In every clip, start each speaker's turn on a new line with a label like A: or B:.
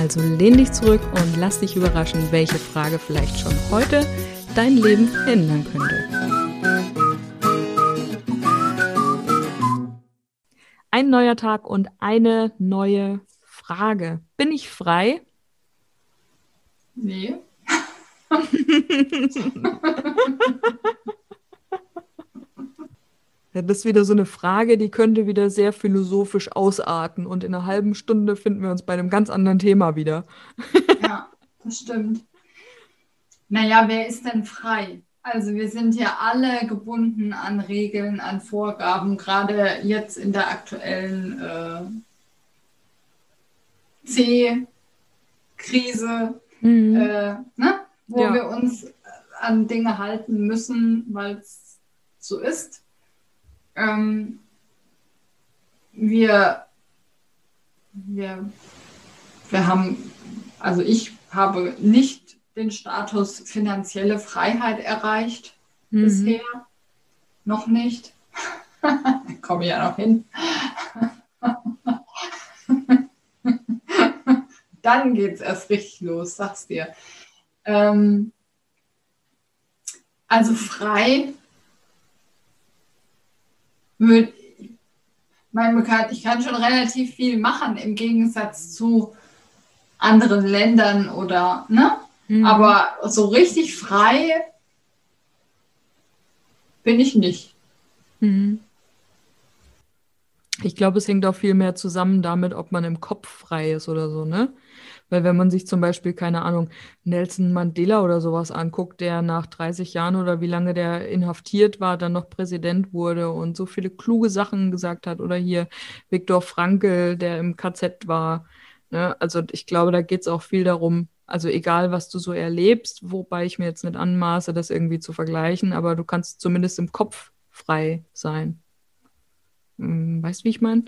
A: also lehn dich zurück und lass dich überraschen, welche Frage vielleicht schon heute dein Leben ändern könnte. Ein neuer Tag und eine neue Frage. Bin ich frei?
B: Nee.
A: Ja, das ist wieder so eine Frage, die könnte wieder sehr philosophisch ausarten und in einer halben Stunde finden wir uns bei einem ganz anderen Thema wieder.
B: Ja, das stimmt. Naja, wer ist denn frei? Also wir sind ja alle gebunden an Regeln, an Vorgaben, gerade jetzt in der aktuellen äh, C-Krise, mhm. äh, ne? wo ja. wir uns an Dinge halten müssen, weil es so ist. Ähm, wir, wir, wir haben, also ich habe nicht den Status finanzielle Freiheit erreicht mhm. bisher. Noch nicht. Komme ich ja noch hin. Dann geht es erst richtig los, sag's dir. Ähm, also frei mein, ich kann schon relativ viel machen im Gegensatz zu anderen Ländern oder, ne? Mhm. Aber so richtig frei bin ich nicht. Mhm.
A: Ich glaube, es hängt auch viel mehr zusammen damit, ob man im Kopf frei ist oder so, ne? Weil wenn man sich zum Beispiel, keine Ahnung, Nelson Mandela oder sowas anguckt, der nach 30 Jahren oder wie lange der inhaftiert war, dann noch Präsident wurde und so viele kluge Sachen gesagt hat, oder hier Viktor Frankl, der im KZ war. Ne? Also ich glaube, da geht es auch viel darum, also egal, was du so erlebst, wobei ich mir jetzt nicht anmaße, das irgendwie zu vergleichen, aber du kannst zumindest im Kopf frei sein. Hm, weißt du, wie ich meine?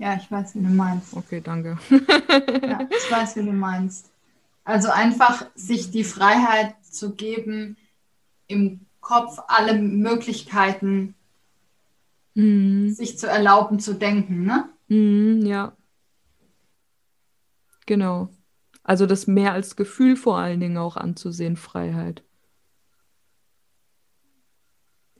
B: Ja, ich weiß, wie du meinst.
A: Okay, danke.
B: ja, ich weiß, wie du meinst. Also einfach sich die Freiheit zu geben, im Kopf alle Möglichkeiten mhm. sich zu erlauben zu denken, ne?
A: Mhm, ja. Genau. Also das mehr als Gefühl vor allen Dingen auch anzusehen, Freiheit.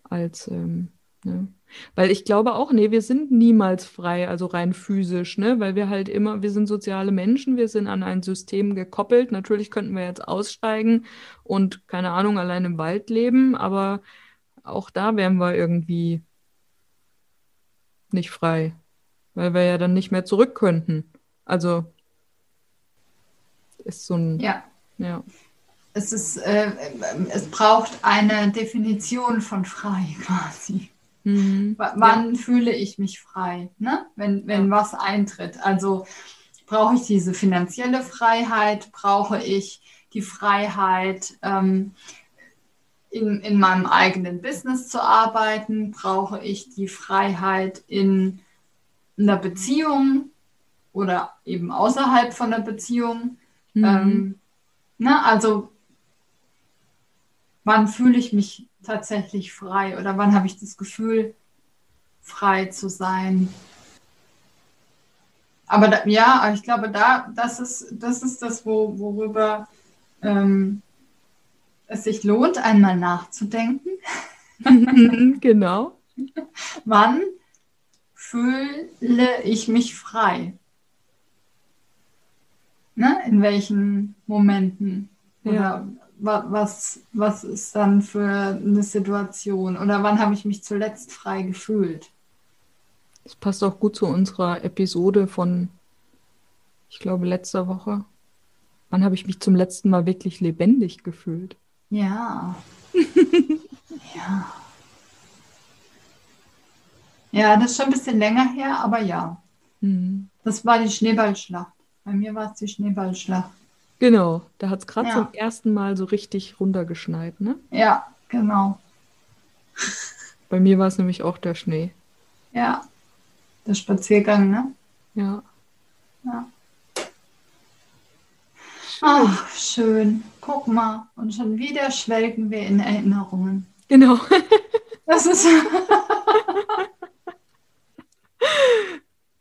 A: Als, ähm, ne? Weil ich glaube auch, nee, wir sind niemals frei, also rein physisch, ne? Weil wir halt immer, wir sind soziale Menschen, wir sind an ein System gekoppelt. Natürlich könnten wir jetzt aussteigen und, keine Ahnung, allein im Wald leben, aber auch da wären wir irgendwie nicht frei, weil wir ja dann nicht mehr zurück könnten. Also ist so ein.
B: Ja. ja. Es ist, äh, es braucht eine Definition von frei quasi. Mhm. Wann ja. fühle ich mich frei, ne? wenn, wenn ja. was eintritt? Also brauche ich diese finanzielle Freiheit, brauche ich die Freiheit, ähm, in, in meinem eigenen Business zu arbeiten, brauche ich die Freiheit in einer Beziehung oder eben außerhalb von der Beziehung. Mhm. Ähm, ne? Also wann fühle ich mich tatsächlich frei oder wann habe ich das Gefühl, frei zu sein? Aber da, ja, ich glaube, da, das ist das, ist das wo, worüber ähm, es sich lohnt, einmal nachzudenken.
A: genau.
B: Wann fühle ich mich frei? Ne? In welchen Momenten? Oder ja was, was ist dann für eine Situation oder wann habe ich mich zuletzt frei gefühlt?
A: Das passt auch gut zu unserer Episode von, ich glaube, letzter Woche. Wann habe ich mich zum letzten Mal wirklich lebendig gefühlt?
B: Ja. ja. Ja, das ist schon ein bisschen länger her, aber ja. Mhm. Das war die Schneeballschlacht. Bei mir war es die Schneeballschlacht.
A: Genau, da hat es gerade ja. zum ersten Mal so richtig runtergeschneit, ne?
B: Ja, genau.
A: Bei mir war es nämlich auch der Schnee.
B: Ja, der Spaziergang, ne?
A: Ja.
B: Ja. Ach, schön. Guck mal. Und schon wieder schwelgen wir in Erinnerungen.
A: Genau.
B: Das ist.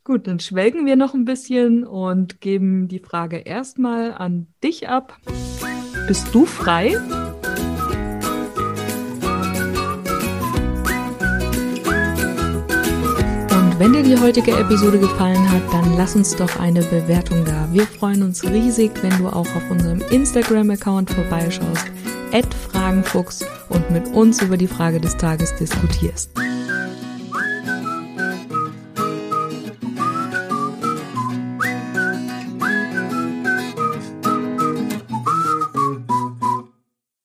A: Gut, dann schwelgen wir noch ein bisschen und geben die Frage erstmal an dich ab. Bist du frei? Wenn dir die heutige Episode gefallen hat, dann lass uns doch eine Bewertung da. Wir freuen uns riesig, wenn du auch auf unserem Instagram-Account vorbeischaust, Fragenfuchs und mit uns über die Frage des Tages diskutierst.